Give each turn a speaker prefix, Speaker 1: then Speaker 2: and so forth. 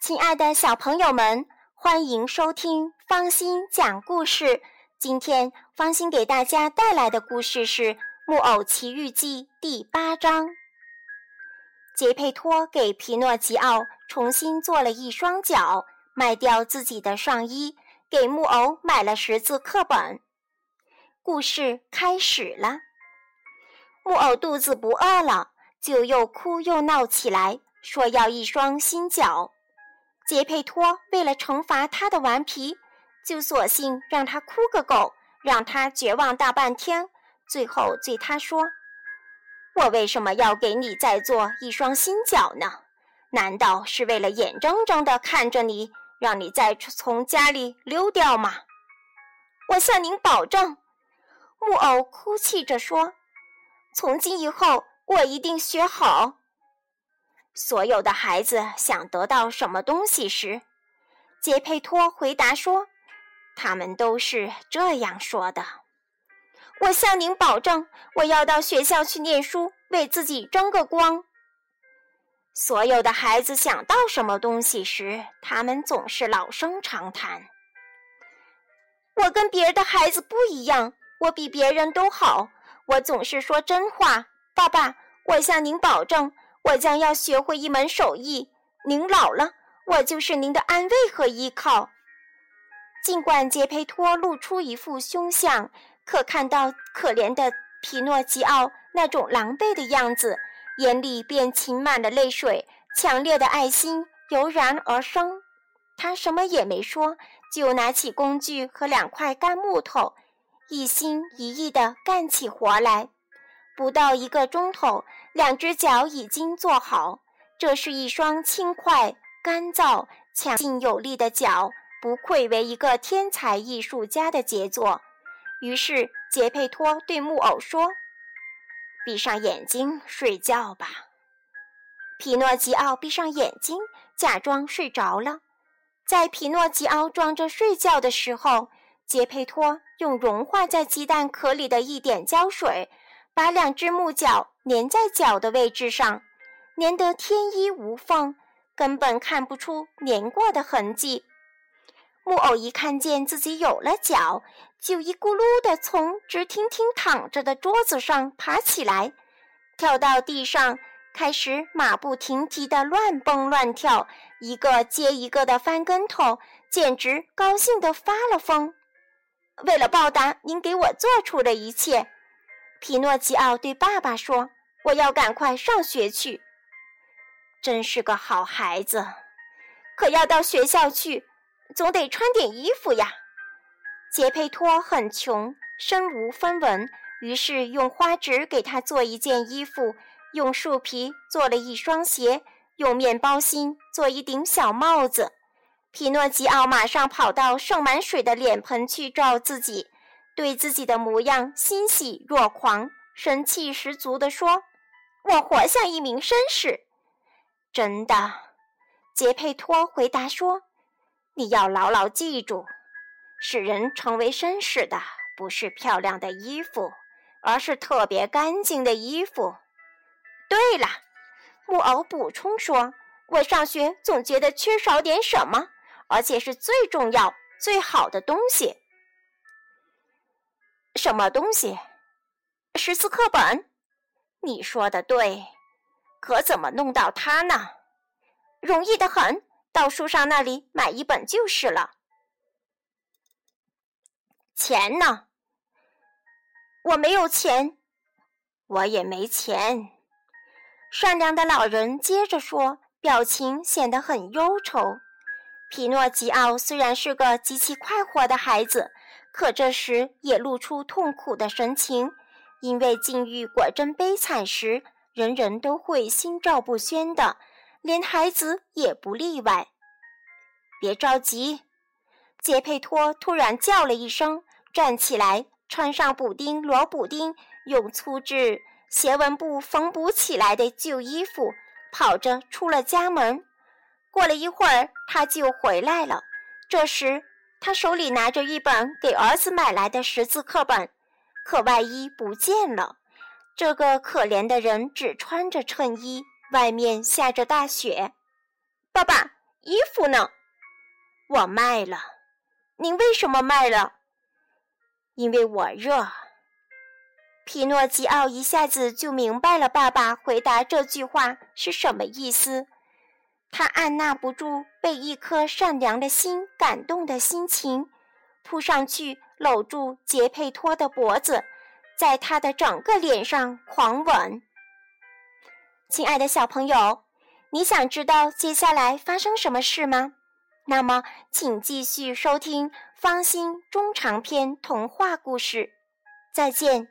Speaker 1: 亲爱的小朋友们，欢迎收听方心讲故事。今天方心给大家带来的故事是《木偶奇遇记》第八章。杰佩托给皮诺吉奥重新做了一双脚，卖掉自己的上衣，给木偶买了识字课本。故事开始了。木偶肚子不饿了，就又哭又闹起来，说要一双新脚。杰佩托为了惩罚他的顽皮，就索性让他哭个够，让他绝望大半天。最后对他说：“我为什么要给你再做一双新脚呢？难道是为了眼睁睁地看着你，让你再从家里溜掉吗？”我向您保证，木偶哭泣着说：“从今以后，我一定学好。”所有的孩子想得到什么东西时，杰佩托回答说：“他们都是这样说的。”我向您保证，我要到学校去念书，为自己争个光。所有的孩子想到什么东西时，他们总是老生常谈。我跟别的孩子不一样，我比别人都好，我总是说真话。爸爸，我向您保证。我将要学会一门手艺。您老了，我就是您的安慰和依靠。尽管杰佩托露出一副凶相，可看到可怜的皮诺吉奥那种狼狈的样子，眼里便噙满了泪水，强烈的爱心油然而生。他什么也没说，就拿起工具和两块干木头，一心一意地干起活来。不到一个钟头，两只脚已经做好。这是一双轻快、干燥、强劲有力的脚，不愧为一个天才艺术家的杰作。于是，杰佩托对木偶说：“闭上眼睛睡觉吧。”皮诺吉奥闭上眼睛，假装睡着了。在皮诺吉奥装着睡觉的时候，杰佩托用融化在鸡蛋壳里的一点胶水。把两只木脚粘在脚的位置上，粘得天衣无缝，根本看不出粘过的痕迹。木偶一看见自己有了脚，就一咕噜地从直挺挺躺着的桌子上爬起来，跳到地上，开始马不停蹄地乱蹦乱跳，一个接一个的翻跟头，简直高兴得发了疯。为了报答您给我做出的一切。皮诺吉奥对爸爸说：“我要赶快上学去。”真是个好孩子，可要到学校去，总得穿点衣服呀。杰佩托很穷，身无分文，于是用花纸给他做一件衣服，用树皮做了一双鞋，用面包芯做一顶小帽子。皮诺吉奥马上跑到盛满水的脸盆去照自己。对自己的模样欣喜若狂，神气十足地说：“我活像一名绅士。”真的，杰佩托回答说：“你要牢牢记住，使人成为绅士的不是漂亮的衣服，而是特别干净的衣服。”对了，木偶补充说：“我上学总觉得缺少点什么，而且是最重要、最好的东西。”什么东西？识字课本？你说的对，可怎么弄到它呢？容易的很，到书上那里买一本就是了。钱呢？我没有钱，我也没钱。善良的老人接着说，表情显得很忧愁。皮诺吉奥虽然是个极其快活的孩子。可这时也露出痛苦的神情，因为境遇果真悲惨时，人人都会心照不宣的，连孩子也不例外。别着急，杰佩托突然叫了一声，站起来，穿上补丁罗补丁，用粗制斜纹布缝补起来的旧衣服，跑着出了家门。过了一会儿，他就回来了。这时。他手里拿着一本给儿子买来的识字课本，可外衣不见了。这个可怜的人只穿着衬衣，外面下着大雪。爸爸，衣服呢？我卖了。您为什么卖了？因为我热。皮诺基奥一下子就明白了爸爸回答这句话是什么意思。他按捺不住被一颗善良的心感动的心情，扑上去搂住杰佩托的脖子，在他的整个脸上狂吻。亲爱的小朋友，你想知道接下来发生什么事吗？那么，请继续收听方心中长篇童话故事。再见。